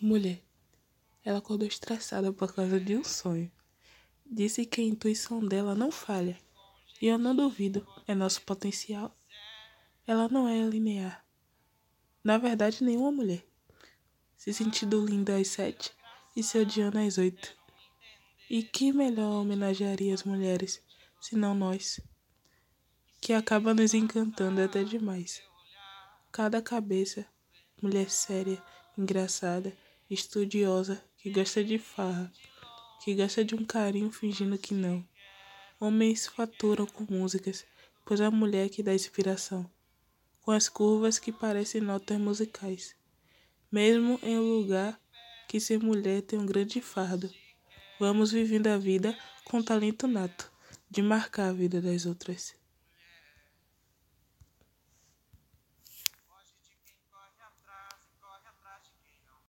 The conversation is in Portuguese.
Mulher. Ela acordou estressada por causa de um sonho. Disse que a intuição dela não falha. E eu não duvido, é nosso potencial. Ela não é linear. Na verdade, nenhuma mulher. Se sentindo linda às sete e se odiando às oito. E que melhor homenagearia as mulheres, senão nós, que acaba nos encantando até demais. Cada cabeça, mulher séria, engraçada, estudiosa, que gosta de farra, que gosta de um carinho fingindo que não. Homens faturam com músicas, pois a mulher que dá inspiração, com as curvas que parecem notas musicais, mesmo em um lugar que ser mulher tem um grande fardo. Vamos vivendo a vida com talento nato de marcar a vida das outras.